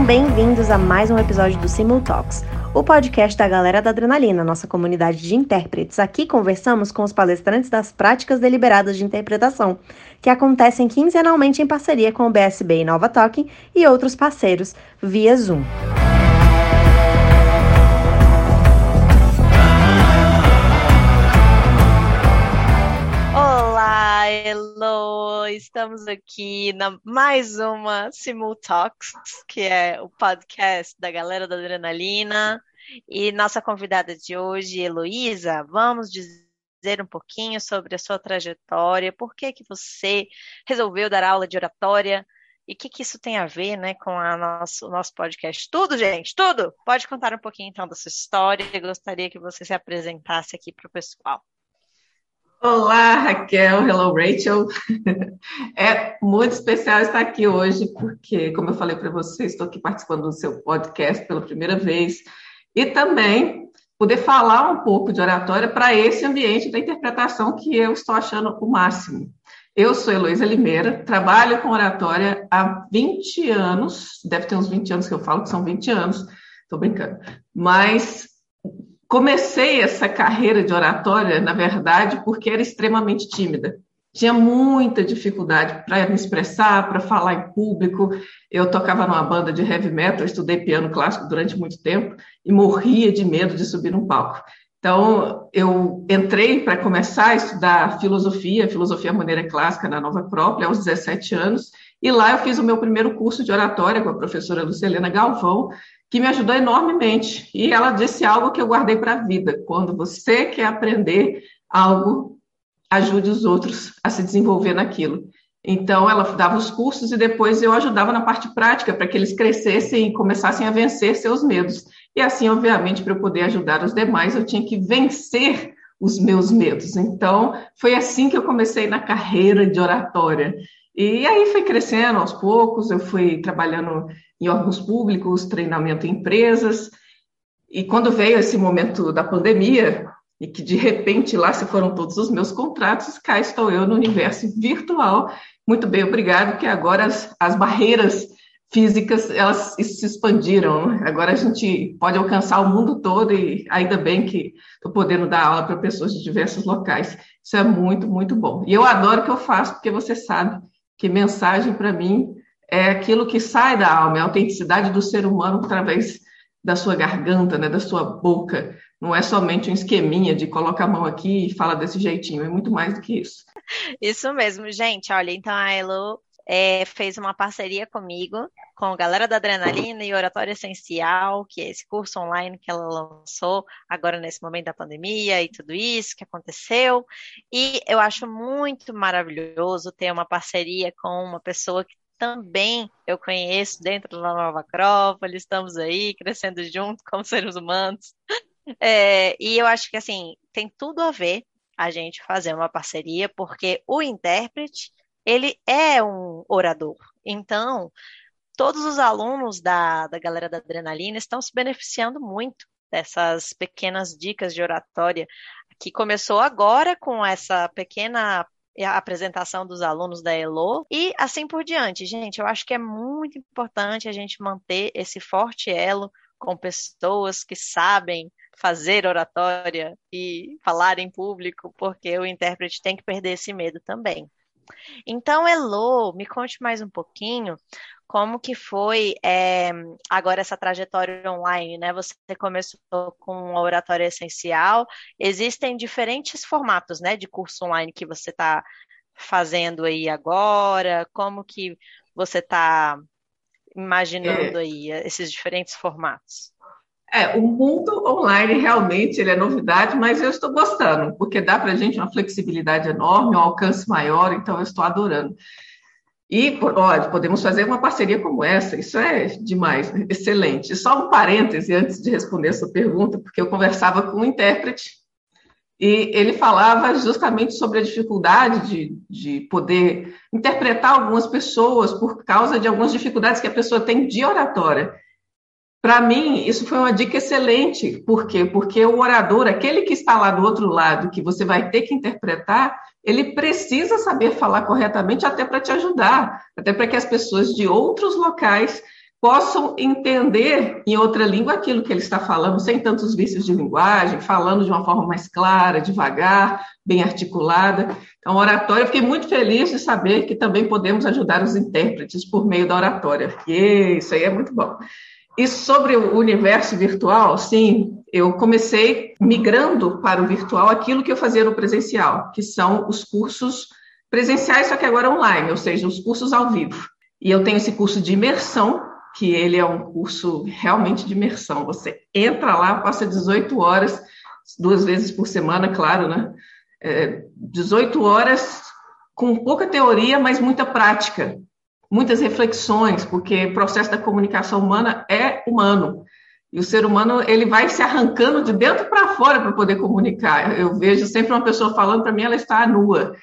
Sejam bem-vindos a mais um episódio do Simultalks, o podcast da galera da Adrenalina, nossa comunidade de intérpretes. Aqui conversamos com os palestrantes das práticas deliberadas de interpretação, que acontecem quinzenalmente em parceria com o BSB e Nova Talking e outros parceiros, via Zoom. Hello! Estamos aqui na mais uma Simultalks, que é o podcast da galera da Adrenalina. E nossa convidada de hoje, Heloísa, vamos dizer um pouquinho sobre a sua trajetória, por que, que você resolveu dar aula de oratória e o que, que isso tem a ver né, com a nosso, o nosso podcast. Tudo, gente, tudo! Pode contar um pouquinho então da sua história. Eu gostaria que você se apresentasse aqui para o pessoal. Olá, Raquel. Hello, Rachel. É muito especial estar aqui hoje, porque, como eu falei para você, estou aqui participando do seu podcast pela primeira vez e também poder falar um pouco de oratória para esse ambiente da interpretação que eu estou achando o máximo. Eu sou Heloísa Limeira, trabalho com oratória há 20 anos, deve ter uns 20 anos que eu falo que são 20 anos, estou brincando, mas comecei essa carreira de oratória, na verdade, porque era extremamente tímida. Tinha muita dificuldade para me expressar, para falar em público. Eu tocava numa banda de heavy metal, estudei piano clássico durante muito tempo e morria de medo de subir num palco. Então, eu entrei para começar a estudar filosofia, filosofia maneira clássica na Nova Acrópole, aos 17 anos, e lá eu fiz o meu primeiro curso de oratória com a professora Lucilena Galvão, que me ajudou enormemente. E ela disse algo que eu guardei para a vida: quando você quer aprender algo, ajude os outros a se desenvolver naquilo. Então, ela dava os cursos e depois eu ajudava na parte prática para que eles crescessem e começassem a vencer seus medos. E assim, obviamente, para eu poder ajudar os demais, eu tinha que vencer os meus medos. Então, foi assim que eu comecei na carreira de oratória. E aí foi crescendo aos poucos, eu fui trabalhando em órgãos públicos, treinamento em empresas. E quando veio esse momento da pandemia, e que de repente lá se foram todos os meus contratos, cá estou eu no universo virtual. Muito bem, obrigado, que agora as, as barreiras físicas elas se expandiram. Agora a gente pode alcançar o mundo todo e ainda bem que estou podendo dar aula para pessoas de diversos locais. Isso é muito, muito bom. E eu adoro o que eu faço, porque você sabe que mensagem para mim é aquilo que sai da alma, é a autenticidade do ser humano através da sua garganta, né, da sua boca. Não é somente um esqueminha de coloca a mão aqui e fala desse jeitinho, é muito mais do que isso. Isso mesmo, gente. Olha, então a Elo é, fez uma parceria comigo, com a galera da Adrenalina e Oratório Essencial, que é esse curso online que ela lançou agora nesse momento da pandemia e tudo isso que aconteceu. E eu acho muito maravilhoso ter uma parceria com uma pessoa que também eu conheço dentro da Nova Acrópole, estamos aí crescendo junto como seres humanos. É, e eu acho que assim tem tudo a ver a gente fazer uma parceria, porque o intérprete ele é um orador. Então, todos os alunos da, da galera da Adrenalina estão se beneficiando muito dessas pequenas dicas de oratória, que começou agora com essa pequena a apresentação dos alunos da ELO e assim por diante. Gente, eu acho que é muito importante a gente manter esse forte elo com pessoas que sabem fazer oratória e falar em público, porque o intérprete tem que perder esse medo também. Então, Elo, me conte mais um pouquinho como que foi é, agora essa trajetória online, né? Você começou com a oratória essencial. Existem diferentes formatos, né, de curso online que você está fazendo aí agora. Como que você está imaginando é. aí esses diferentes formatos? É, o mundo online realmente ele é novidade, mas eu estou gostando, porque dá para a gente uma flexibilidade enorme, um alcance maior, então eu estou adorando. E ó, podemos fazer uma parceria como essa, isso é demais, né? excelente. Só um parêntese antes de responder a sua pergunta, porque eu conversava com um intérprete e ele falava justamente sobre a dificuldade de, de poder interpretar algumas pessoas por causa de algumas dificuldades que a pessoa tem de oratória. Para mim, isso foi uma dica excelente. Por quê? Porque o orador, aquele que está lá do outro lado, que você vai ter que interpretar, ele precisa saber falar corretamente até para te ajudar, até para que as pessoas de outros locais possam entender em outra língua aquilo que ele está falando, sem tantos vícios de linguagem, falando de uma forma mais clara, devagar, bem articulada. Então, oratória, fiquei muito feliz de saber que também podemos ajudar os intérpretes por meio da oratória. E isso aí é muito bom. E sobre o universo virtual, sim, eu comecei migrando para o virtual aquilo que eu fazia no presencial, que são os cursos presenciais, só que agora online, ou seja, os cursos ao vivo. E eu tenho esse curso de imersão, que ele é um curso realmente de imersão. Você entra lá, passa 18 horas, duas vezes por semana, claro, né? É, 18 horas com pouca teoria, mas muita prática, muitas reflexões, porque o processo da comunicação humana é humano. E o ser humano ele vai se arrancando de dentro para fora para poder comunicar. Eu vejo sempre uma pessoa falando para mim, ela está nua.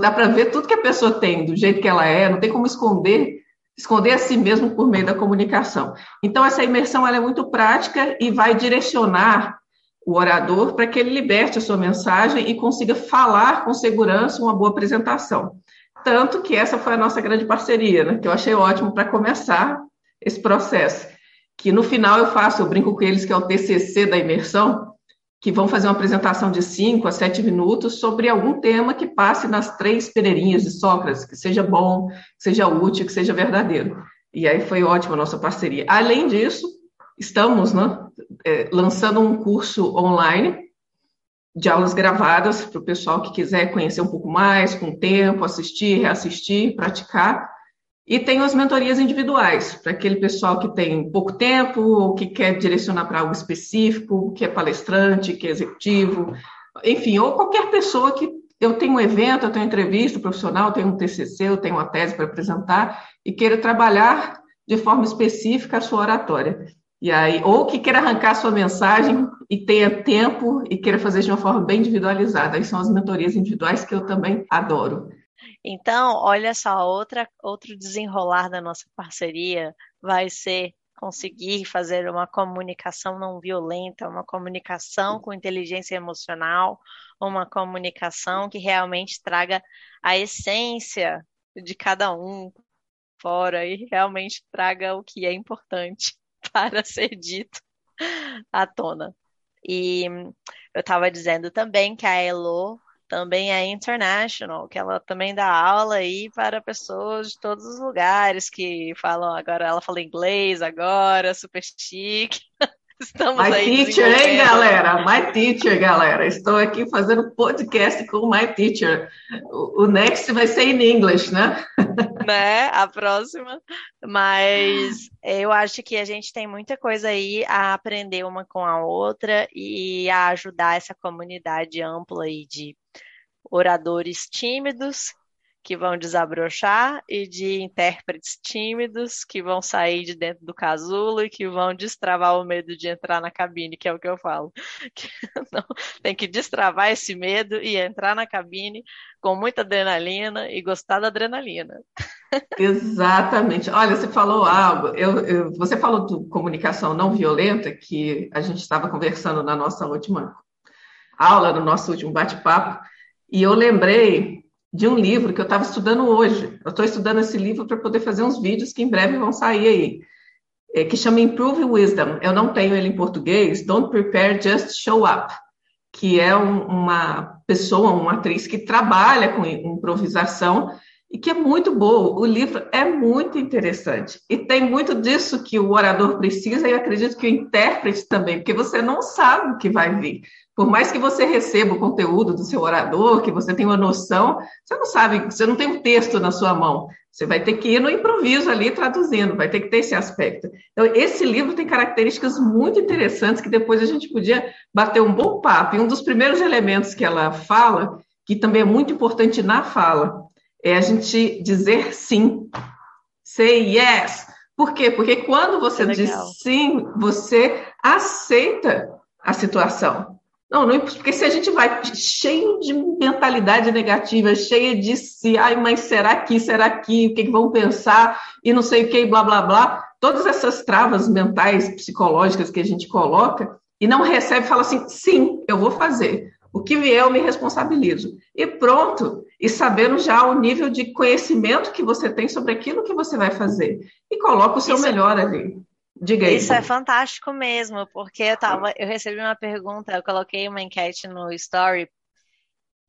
Dá para ver tudo que a pessoa tem, do jeito que ela é, não tem como esconder esconder a si mesmo por meio da comunicação. Então, essa imersão ela é muito prática e vai direcionar o orador para que ele liberte a sua mensagem e consiga falar com segurança uma boa apresentação. Tanto que essa foi a nossa grande parceria, né, que eu achei ótimo para começar esse processo. Que no final eu faço, eu brinco com eles que é o TCC da imersão, que vão fazer uma apresentação de 5 a 7 minutos sobre algum tema que passe nas três pereirinhas de Sócrates, que seja bom, que seja útil, que seja verdadeiro. E aí foi ótima a nossa parceria. Além disso, estamos né, é, lançando um curso online de aulas gravadas para o pessoal que quiser conhecer um pouco mais, com tempo, assistir, reassistir, praticar. E tem as mentorias individuais, para aquele pessoal que tem pouco tempo, ou que quer direcionar para algo específico, que é palestrante, que é executivo, enfim, ou qualquer pessoa que eu tenho um evento, eu tenho entrevista profissional, eu tenho um TCC, eu tenho uma tese para apresentar e queira trabalhar de forma específica a sua oratória. E aí, ou que queira arrancar a sua mensagem e tenha tempo e queira fazer de uma forma bem individualizada. Aí são as mentorias individuais que eu também adoro. Então, olha só, outra, outro desenrolar da nossa parceria vai ser conseguir fazer uma comunicação não violenta, uma comunicação com inteligência emocional, uma comunicação que realmente traga a essência de cada um fora e realmente traga o que é importante para ser dito à tona. E eu estava dizendo também que a Elo também é international, que ela também dá aula aí para pessoas de todos os lugares que falam agora, ela fala inglês agora, super chique. Estamos my aí teacher, hein, galera? My teacher, galera. Estou aqui fazendo podcast com my teacher. O, o next vai ser em inglês, né? Né? A próxima. Mas eu acho que a gente tem muita coisa aí a aprender uma com a outra e a ajudar essa comunidade ampla aí de oradores tímidos que vão desabrochar e de intérpretes tímidos que vão sair de dentro do casulo e que vão destravar o medo de entrar na cabine, que é o que eu falo. Não, tem que destravar esse medo e entrar na cabine com muita adrenalina e gostar da adrenalina. Exatamente. Olha, você falou algo. Eu, eu, você falou de comunicação não violenta, que a gente estava conversando na nossa última aula, no nosso último bate-papo. E eu lembrei de um livro que eu estava estudando hoje. Eu estou estudando esse livro para poder fazer uns vídeos que em breve vão sair aí, é, que chama Improve Wisdom. Eu não tenho ele em português. Don't Prepare, Just Show Up, que é um, uma pessoa, uma atriz que trabalha com improvisação e que é muito boa. O livro é muito interessante e tem muito disso que o orador precisa e acredito que o intérprete também, porque você não sabe o que vai vir. Por mais que você receba o conteúdo do seu orador, que você tenha uma noção, você não sabe, você não tem um texto na sua mão. Você vai ter que ir no improviso ali traduzindo, vai ter que ter esse aspecto. Então, esse livro tem características muito interessantes que depois a gente podia bater um bom papo. E um dos primeiros elementos que ela fala, que também é muito importante na fala, é a gente dizer sim. Say yes. Por quê? Porque quando você diz sim, você aceita a situação. Não, não, porque se a gente vai cheio de mentalidade negativa, cheia de se, ai, mas será que, será que, o que, que vão pensar, e não sei o que, blá, blá, blá, todas essas travas mentais, psicológicas que a gente coloca, e não recebe, fala assim, sim, eu vou fazer. O que vier, eu me responsabilizo. E pronto. e sabendo já o nível de conhecimento que você tem sobre aquilo que você vai fazer. E coloca o seu Isso. melhor ali. Diga aí. Isso é fantástico mesmo, porque eu tava, eu recebi uma pergunta, eu coloquei uma enquete no story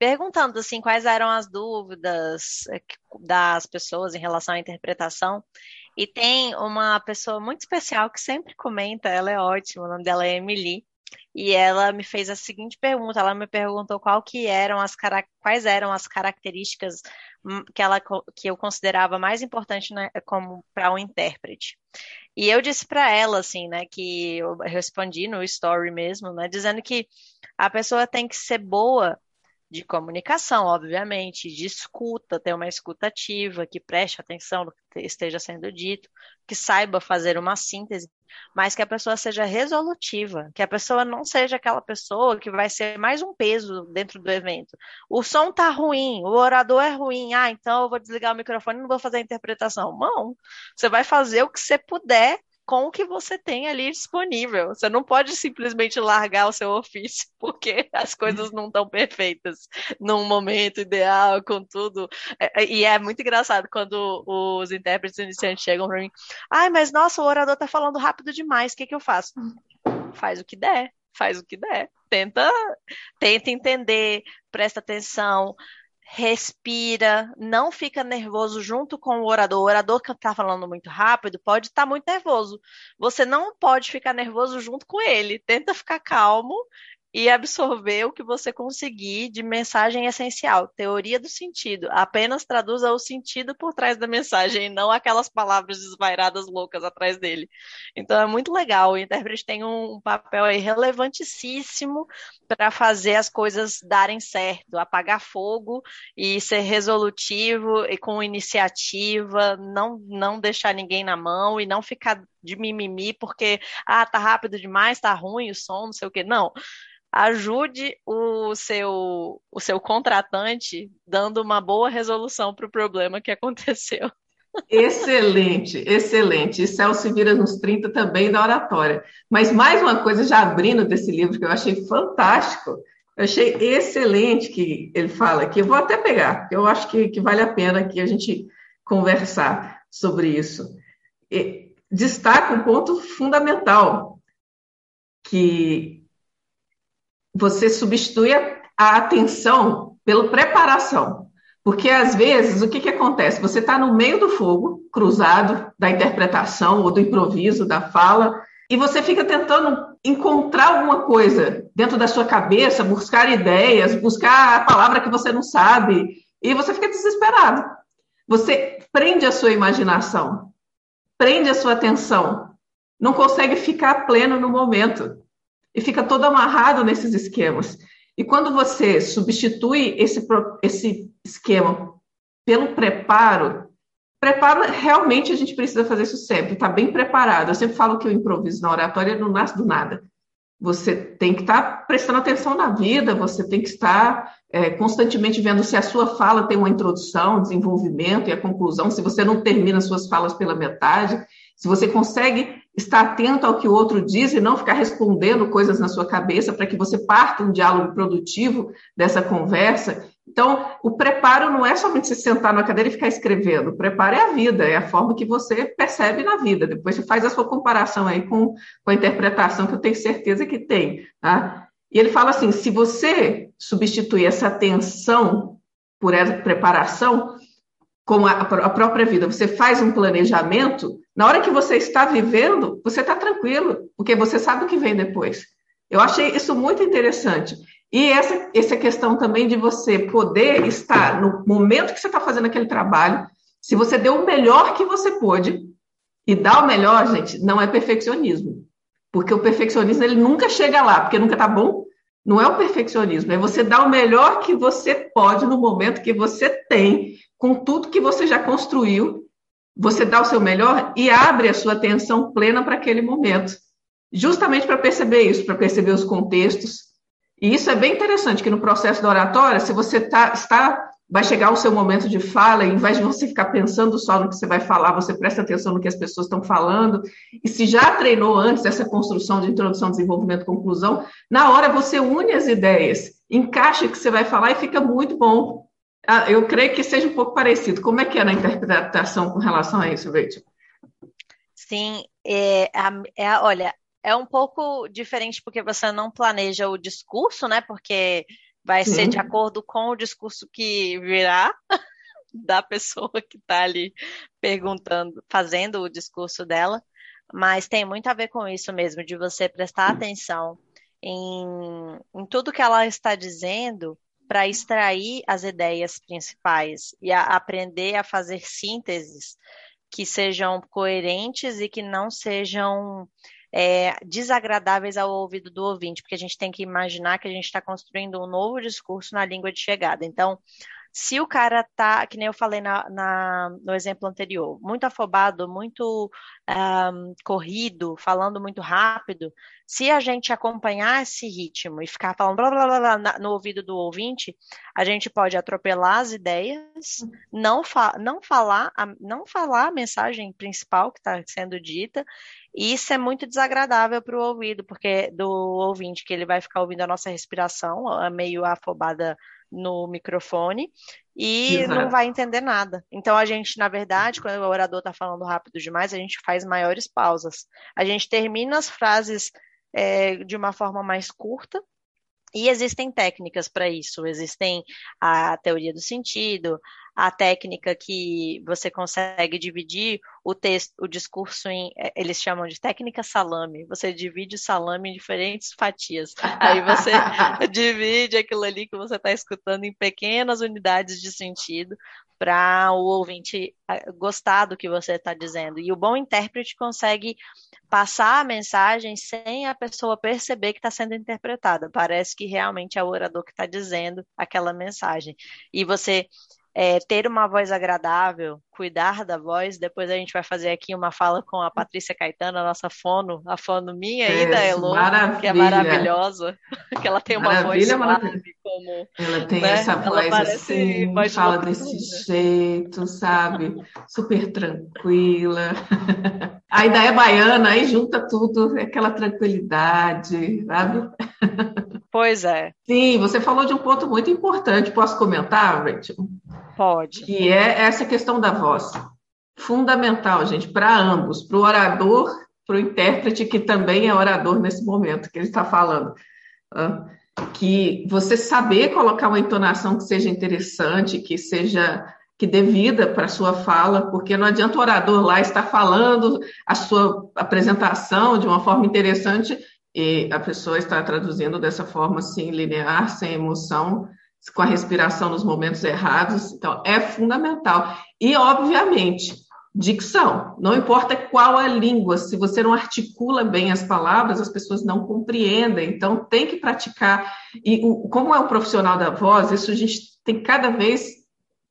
perguntando assim quais eram as dúvidas eh, das pessoas em relação à interpretação. E tem uma pessoa muito especial que sempre comenta, ela é ótima, o nome dela é Emily. E ela me fez a seguinte pergunta, ela me perguntou qual que eram as quais eram as características hum, que, ela, que eu considerava mais importante né, como para um intérprete. E eu disse para ela assim, né, que eu respondi no story mesmo, né, dizendo que a pessoa tem que ser boa de comunicação, obviamente, de escuta, ter uma escuta ativa, que preste atenção no que esteja sendo dito, que saiba fazer uma síntese, mas que a pessoa seja resolutiva, que a pessoa não seja aquela pessoa que vai ser mais um peso dentro do evento. O som tá ruim, o orador é ruim, ah, então eu vou desligar o microfone e não vou fazer a interpretação. Não, você vai fazer o que você puder com o que você tem ali disponível. Você não pode simplesmente largar o seu ofício, porque as coisas não estão perfeitas num momento ideal, com tudo. É, é, e é muito engraçado quando os intérpretes iniciantes chegam para mim. Ai, mas nossa, o orador está falando rápido demais, o que, que eu faço? Faz o que der, faz o que der. Tenta, tenta entender, presta atenção, respira, não fica nervoso junto com o orador. O orador que está falando muito rápido pode estar tá muito nervoso. Você não pode ficar nervoso junto com ele. Tenta ficar calmo e absorver o que você conseguir de mensagem essencial, teoria do sentido. Apenas traduza o sentido por trás da mensagem, não aquelas palavras desvairadas loucas atrás dele. Então é muito legal. O intérprete tem um papel aí relevantíssimo para fazer as coisas darem certo, apagar fogo e ser resolutivo e com iniciativa, não não deixar ninguém na mão e não ficar de mimimi porque ah, tá rápido demais, tá ruim o som, não sei o quê. Não ajude o seu, o seu contratante dando uma boa resolução para o problema que aconteceu. Excelente, excelente. E Celso vira nos 30 também da oratória. Mas mais uma coisa, já abrindo desse livro, que eu achei fantástico, eu achei excelente que ele fala aqui. Eu vou até pegar, eu acho que, que vale a pena que a gente conversar sobre isso. Destaca um ponto fundamental, que você substitui a atenção pela preparação. Porque às vezes o que, que acontece? Você está no meio do fogo, cruzado da interpretação ou do improviso, da fala, e você fica tentando encontrar alguma coisa dentro da sua cabeça, buscar ideias, buscar a palavra que você não sabe, e você fica desesperado. Você prende a sua imaginação, prende a sua atenção, não consegue ficar pleno no momento e fica todo amarrado nesses esquemas. E quando você substitui esse, esse esquema pelo preparo, preparo, realmente a gente precisa fazer isso sempre, estar tá bem preparado. Eu sempre falo que o improviso na oratória não nasce do nada. Você tem que estar tá prestando atenção na vida, você tem que estar é, constantemente vendo se a sua fala tem uma introdução, desenvolvimento e a conclusão, se você não termina suas falas pela metade, se você consegue estar atento ao que o outro diz e não ficar respondendo coisas na sua cabeça para que você parta um diálogo produtivo dessa conversa. Então, o preparo não é somente se sentar na cadeira e ficar escrevendo. O preparo é a vida, é a forma que você percebe na vida. Depois você faz a sua comparação aí com, com a interpretação que eu tenho certeza que tem. Tá? E ele fala assim: se você substituir essa atenção por essa preparação, como a, a própria vida, você faz um planejamento, na hora que você está vivendo, você está tranquilo, porque você sabe o que vem depois. Eu achei isso muito interessante. E essa, essa questão também de você poder estar no momento que você está fazendo aquele trabalho, se você deu o melhor que você pôde, e dar o melhor, gente, não é perfeccionismo. Porque o perfeccionismo ele nunca chega lá, porque nunca está bom. Não é o perfeccionismo, é você dar o melhor que você pode no momento que você tem, com tudo que você já construiu, você dá o seu melhor e abre a sua atenção plena para aquele momento. Justamente para perceber isso, para perceber os contextos. E isso é bem interessante, que no processo da oratória, se você tá, está vai chegar o seu momento de fala, e ao invés de você ficar pensando só no que você vai falar, você presta atenção no que as pessoas estão falando, e se já treinou antes essa construção de introdução, desenvolvimento, conclusão, na hora você une as ideias, encaixa o que você vai falar e fica muito bom. Ah, eu creio que seja um pouco parecido. Como é que é na interpretação com relação a isso, Rachel? Sim, é, é, olha, é um pouco diferente porque você não planeja o discurso, né? Porque vai Sim. ser de acordo com o discurso que virá da pessoa que está ali perguntando, fazendo o discurso dela. Mas tem muito a ver com isso mesmo, de você prestar atenção em, em tudo que ela está dizendo para extrair as ideias principais e a, aprender a fazer sínteses que sejam coerentes e que não sejam é, desagradáveis ao ouvido do ouvinte, porque a gente tem que imaginar que a gente está construindo um novo discurso na língua de chegada. Então, se o cara tá, que nem eu falei na, na no exemplo anterior, muito afobado, muito um, corrido, falando muito rápido, se a gente acompanhar esse ritmo e ficar falando blá, blá, blá, blá no ouvido do ouvinte, a gente pode atropelar as ideias, não, fa não, falar, a, não falar a mensagem principal que está sendo dita, e isso é muito desagradável para o ouvido, porque do ouvinte, que ele vai ficar ouvindo a nossa respiração, meio afobada no microfone e Exato. não vai entender nada. Então a gente, na verdade, quando o orador está falando rápido demais, a gente faz maiores pausas. A gente termina as frases é, de uma forma mais curta e existem técnicas para isso. Existem a teoria do sentido, a técnica que você consegue dividir o texto, o discurso em, é, eles chamam de técnica salame. Você divide o salame em diferentes fatias. Aí você divide aquilo ali que você está escutando em pequenas unidades de sentido para o ouvinte gostar do que você está dizendo. E o bom intérprete consegue passar a mensagem sem a pessoa perceber que está sendo interpretada. Parece que realmente é o orador que está dizendo aquela mensagem. E você é, ter uma voz agradável, cuidar da voz. Depois a gente vai fazer aqui uma fala com a Patrícia Caetano, a nossa fono, a fono minha é, da Elo, que é maravilhosa, que ela tem uma maravilha, voz suave, como... Ela tem né? essa voz assim, voz fala desse jeito, sabe? Super tranquila. Ainda é baiana, aí junta tudo, aquela tranquilidade, sabe? Pois é. Sim, você falou de um ponto muito importante. Posso comentar, Rachel? Pode. Que é essa questão da voz. Fundamental, gente, para ambos, para o orador, para o intérprete, que também é orador nesse momento que ele está falando. Que você saber colocar uma entonação que seja interessante, que seja que dê vida para a sua fala, porque não adianta o orador lá estar falando a sua apresentação de uma forma interessante e a pessoa está traduzindo dessa forma assim, linear, sem emoção, com a respiração nos momentos errados. Então, é fundamental. E, obviamente, dicção. Não importa qual a língua, se você não articula bem as palavras, as pessoas não compreendem. Então, tem que praticar. E como é um profissional da voz, isso a gente tem cada vez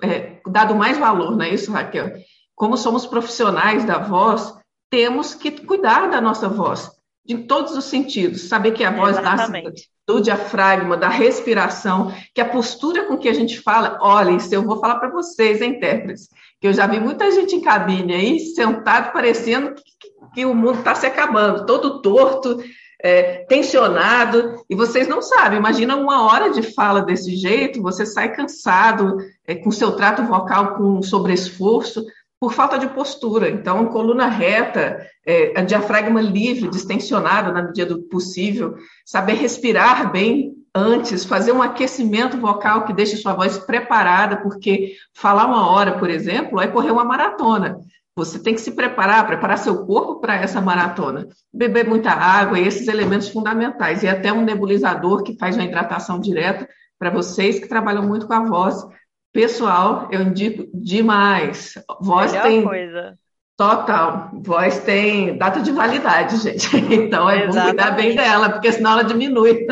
é, dado mais valor, não é isso, Raquel? Como somos profissionais da voz, temos que cuidar da nossa voz, de todos os sentidos. Saber que a voz Exatamente. nasce do diafragma, da respiração, que a postura com que a gente fala, olha, isso eu vou falar para vocês, intérpretes, que eu já vi muita gente em cabine aí, sentado, parecendo que, que, que o mundo está se acabando, todo torto, é, tensionado, e vocês não sabem, imagina uma hora de fala desse jeito, você sai cansado, é, com seu trato vocal com sobreesforço, por falta de postura. Então, coluna reta, é, diafragma livre, distensionada na medida do possível, saber respirar bem antes, fazer um aquecimento vocal que deixe sua voz preparada, porque falar uma hora, por exemplo, é correr uma maratona. Você tem que se preparar, preparar seu corpo para essa maratona. Beber muita água e esses elementos fundamentais. E até um nebulizador que faz uma hidratação direta para vocês que trabalham muito com a voz Pessoal, eu indico demais. Voz Melhor tem. Coisa. Total. Voz tem data de validade, gente. Então é Exatamente. bom cuidar bem dela, porque senão ela diminui.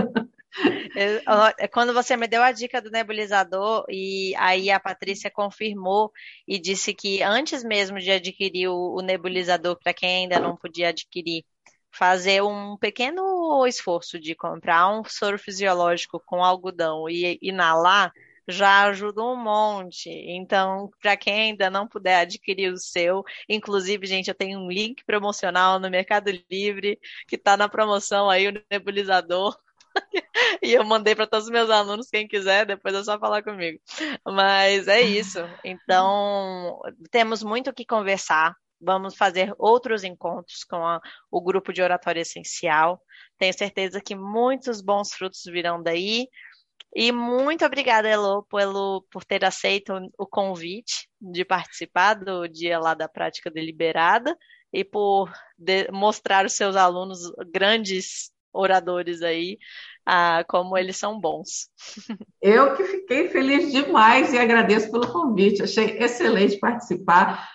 É, quando você me deu a dica do nebulizador, e aí a Patrícia confirmou e disse que antes mesmo de adquirir o, nebulizador, para quem ainda não podia adquirir, fazer um pequeno esforço de comprar um soro fisiológico com algodão e inalar já ajuda um monte. Então, para quem ainda não puder adquirir o seu, inclusive, gente, eu tenho um link promocional no Mercado Livre que está na promoção aí, o nebulizador. e eu mandei para todos os meus alunos, quem quiser, depois é só falar comigo. Mas é isso. Então, temos muito o que conversar. Vamos fazer outros encontros com a, o grupo de oratória essencial. Tenho certeza que muitos bons frutos virão daí. E muito obrigada, Elo, pelo, por ter aceito o convite de participar do dia lá da prática deliberada e por de, mostrar os seus alunos grandes oradores aí, ah, como eles são bons. Eu que fiquei feliz demais e agradeço pelo convite. Achei excelente participar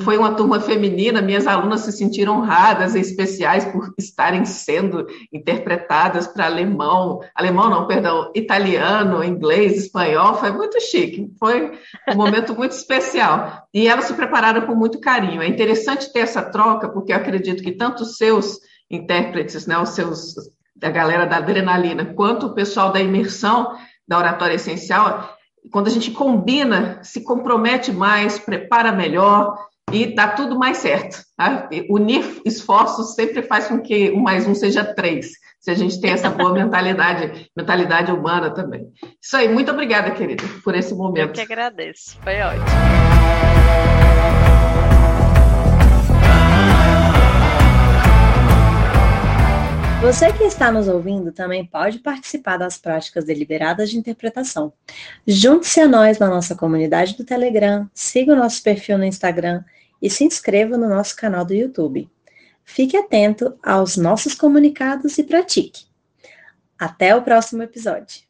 foi uma turma feminina, minhas alunas se sentiram honradas e especiais por estarem sendo interpretadas para alemão, alemão não, perdão, italiano, inglês, espanhol, foi muito chique, foi um momento muito especial. E elas se prepararam com muito carinho. É interessante ter essa troca, porque eu acredito que tanto os seus intérpretes, né, os seus da galera da adrenalina, quanto o pessoal da imersão da oratória essencial, quando a gente combina, se compromete mais, prepara melhor e dá tudo mais certo. Tá? Unir esforços sempre faz com que um mais um seja três, se a gente tem essa boa mentalidade, mentalidade humana também. Isso aí, muito obrigada, querida, por esse momento. Eu que agradeço, foi ótimo. Você que está nos ouvindo também pode participar das práticas deliberadas de interpretação. Junte-se a nós na nossa comunidade do Telegram, siga o nosso perfil no Instagram e se inscreva no nosso canal do YouTube. Fique atento aos nossos comunicados e pratique. Até o próximo episódio.